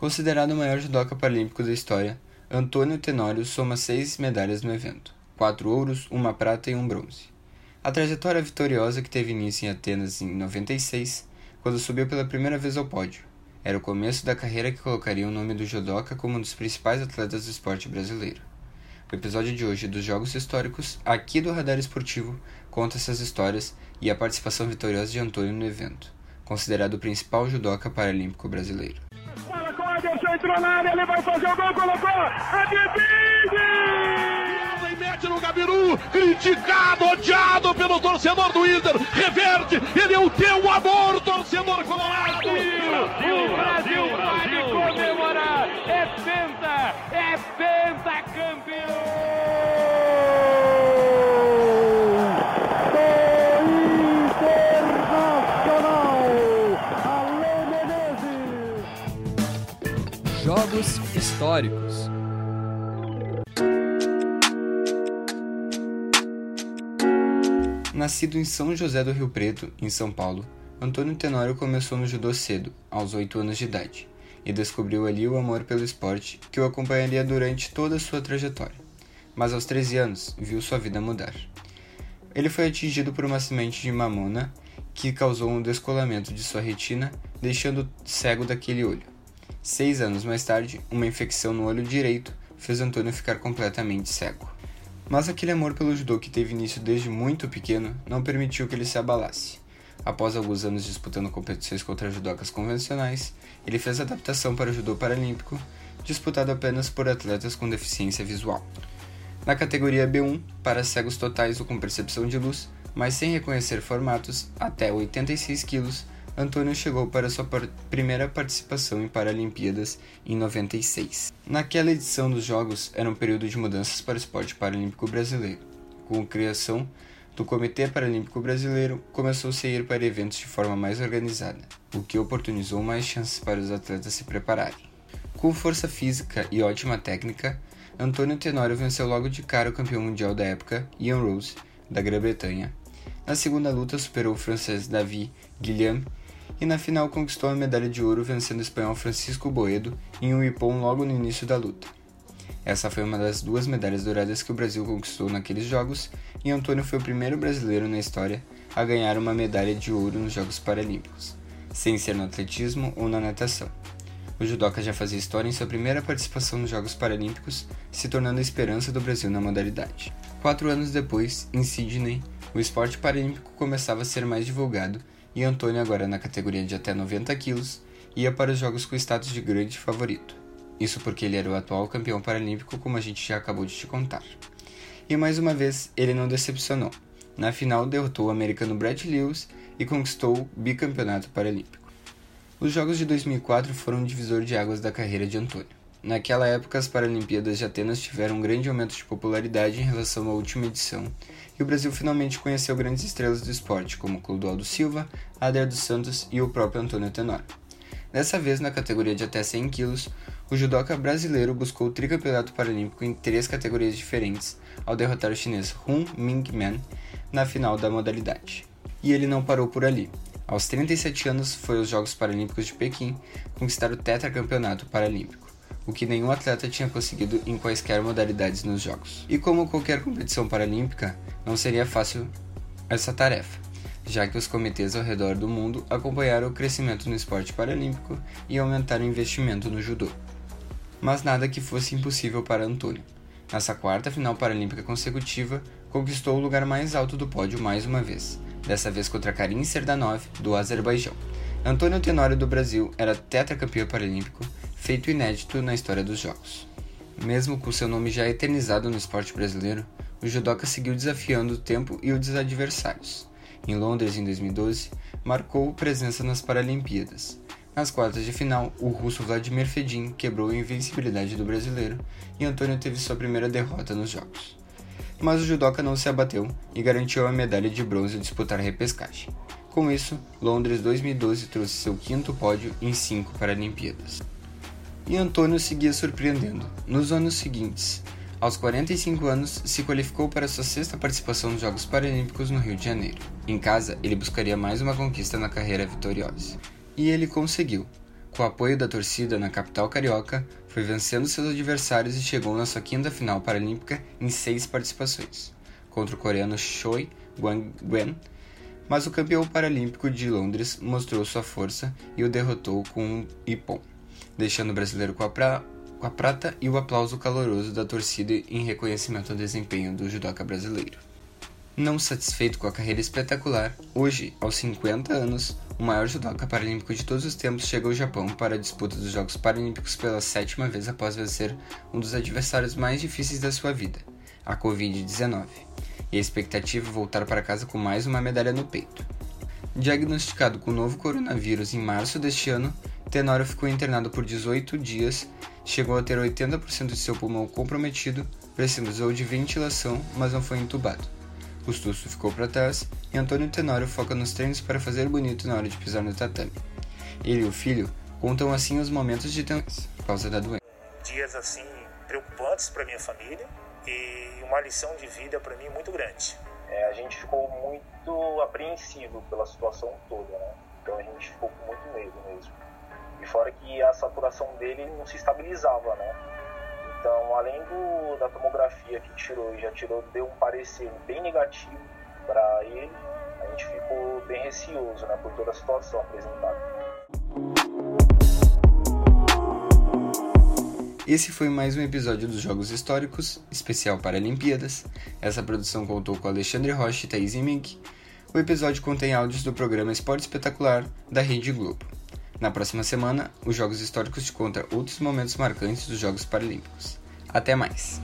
Considerado o maior judoca paralímpico da história, Antônio Tenório soma seis medalhas no evento: quatro ouros, uma prata e um bronze. A trajetória vitoriosa que teve início em Atenas em 96, quando subiu pela primeira vez ao pódio, era o começo da carreira que colocaria o nome do judoca como um dos principais atletas do esporte brasileiro. O episódio de hoje dos Jogos Históricos, aqui do Radar Esportivo, conta essas histórias e a participação vitoriosa de Antônio no evento, considerado o principal judoca paralímpico brasileiro. Ederson entrou na área, ele vai fazer o gol, colocou, a e mete no Gabiru, criticado, odiado pelo torcedor do Inter, reverte, ele é o teu amor, torcedor colorado. Brasil, o Brasil, Brasil vai comemorar, é penta, é penta históricos. Nascido em São José do Rio Preto, em São Paulo, Antônio Tenório começou no judô cedo, aos 8 anos de idade, e descobriu ali o amor pelo esporte que o acompanharia durante toda a sua trajetória. Mas aos 13 anos, viu sua vida mudar. Ele foi atingido por uma semente de mamona que causou um descolamento de sua retina, deixando cego daquele olho. Seis anos mais tarde, uma infecção no olho direito fez Antônio ficar completamente cego. Mas aquele amor pelo judô que teve início desde muito pequeno não permitiu que ele se abalasse. Após alguns anos disputando competições contra judocas convencionais, ele fez adaptação para o judô paralímpico, disputado apenas por atletas com deficiência visual. Na categoria B1, para cegos totais ou com percepção de luz, mas sem reconhecer formatos, até 86 quilos, Antônio chegou para sua primeira participação em Paralimpíadas em 96. Naquela edição dos Jogos era um período de mudanças para o esporte paralímpico brasileiro. Com a criação do Comitê Paralímpico Brasileiro, começou-se a ir para eventos de forma mais organizada, o que oportunizou mais chances para os atletas se prepararem. Com força física e ótima técnica, Antônio Tenório venceu logo de cara o campeão mundial da época, Ian Rose, da Grã-Bretanha. Na segunda luta, superou o francês David Guillaume e na final conquistou a medalha de ouro vencendo o espanhol Francisco Boedo em um ipom logo no início da luta. Essa foi uma das duas medalhas douradas que o Brasil conquistou naqueles Jogos e Antônio foi o primeiro brasileiro na história a ganhar uma medalha de ouro nos Jogos Paralímpicos, sem ser no atletismo ou na natação. O judoca já fazia história em sua primeira participação nos Jogos Paralímpicos, se tornando a esperança do Brasil na modalidade. Quatro anos depois, em Sydney, o esporte paralímpico começava a ser mais divulgado e Antônio, agora na categoria de até 90 quilos, ia para os Jogos com status de grande favorito. Isso porque ele era o atual campeão paralímpico, como a gente já acabou de te contar. E mais uma vez, ele não decepcionou. Na final, derrotou o americano Brett Lewis e conquistou o bicampeonato paralímpico. Os Jogos de 2004 foram um divisor de águas da carreira de Antônio. Naquela época, as Paralimpíadas de Atenas tiveram um grande aumento de popularidade em relação à última edição, e o Brasil finalmente conheceu grandes estrelas do esporte, como Clodoaldo Silva, Adair dos Santos e o próprio Antônio Tenório. Dessa vez, na categoria de até 100 quilos, o judoca brasileiro buscou o tricampeonato paralímpico em três categorias diferentes, ao derrotar o chinês Hun Ming-man na final da modalidade. E ele não parou por ali. Aos 37 anos, foi aos Jogos Paralímpicos de Pequim conquistar o tetracampeonato paralímpico o que nenhum atleta tinha conseguido em quaisquer modalidades nos Jogos. E como qualquer competição paralímpica, não seria fácil essa tarefa, já que os comitês ao redor do mundo acompanharam o crescimento no esporte paralímpico e aumentaram o investimento no judô. Mas nada que fosse impossível para Antônio. Nessa quarta final paralímpica consecutiva, conquistou o lugar mais alto do pódio mais uma vez, dessa vez contra Karim Serdanov, do Azerbaijão. Antônio Tenório do Brasil era tetracampeão paralímpico feito inédito na história dos Jogos. Mesmo com seu nome já eternizado no esporte brasileiro, o judoca seguiu desafiando o tempo e os adversários. Em Londres, em 2012, marcou presença nas Paralimpíadas. Nas quartas de final, o russo Vladimir Fedin quebrou a invencibilidade do brasileiro e Antônio teve sua primeira derrota nos Jogos. Mas o judoca não se abateu e garantiu a medalha de bronze ao disputar a repescagem. Com isso, Londres 2012 trouxe seu quinto pódio em cinco Paralimpíadas e Antônio seguia surpreendendo. Nos anos seguintes, aos 45 anos, se qualificou para sua sexta participação nos Jogos Paralímpicos no Rio de Janeiro. Em casa, ele buscaria mais uma conquista na carreira vitoriosa. E ele conseguiu. Com o apoio da torcida na capital carioca, foi vencendo seus adversários e chegou na sua quinta final paralímpica em seis participações, contra o coreano Choi Gwang-guen, mas o campeão paralímpico de Londres mostrou sua força e o derrotou com um ipom, deixando o brasileiro com a, pra... com a prata e o aplauso caloroso da torcida em reconhecimento ao desempenho do judoca brasileiro. Não satisfeito com a carreira espetacular, hoje, aos 50 anos, o maior judoca paralímpico de todos os tempos chega ao Japão para a disputa dos Jogos Paralímpicos pela sétima vez após vencer um dos adversários mais difíceis da sua vida, a Covid-19, e a expectativa é voltar para casa com mais uma medalha no peito. Diagnosticado com o novo coronavírus em março deste ano, Tenório ficou internado por 18 dias, chegou a ter 80% de seu pulmão comprometido, precisou de ventilação, mas não foi entubado. Custusso ficou para trás e Antônio Tenório foca nos treinos para fazer bonito na hora de pisar no tatame. Ele e o filho contam assim os momentos de tensão por causa da doença. Dias assim preocupantes para minha família e uma lição de vida para mim muito grande. É, a gente ficou muito apreensivo pela situação toda, né? Então a gente ficou com muito medo mesmo. E fora que a saturação dele não se estabilizava, né? Então, além do, da tomografia que tirou e já tirou, deu um parecer bem negativo para ele, a gente ficou bem receoso né, por toda a situação apresentada. Esse foi mais um episódio dos Jogos Históricos, especial Paralimpíadas. Essa produção contou com Alexandre Rocha e Thaís Mink. O episódio contém áudios do programa Esporte Espetacular da Rede Globo. Na próxima semana, os Jogos Históricos te conta outros momentos marcantes dos Jogos Paralímpicos. Até mais!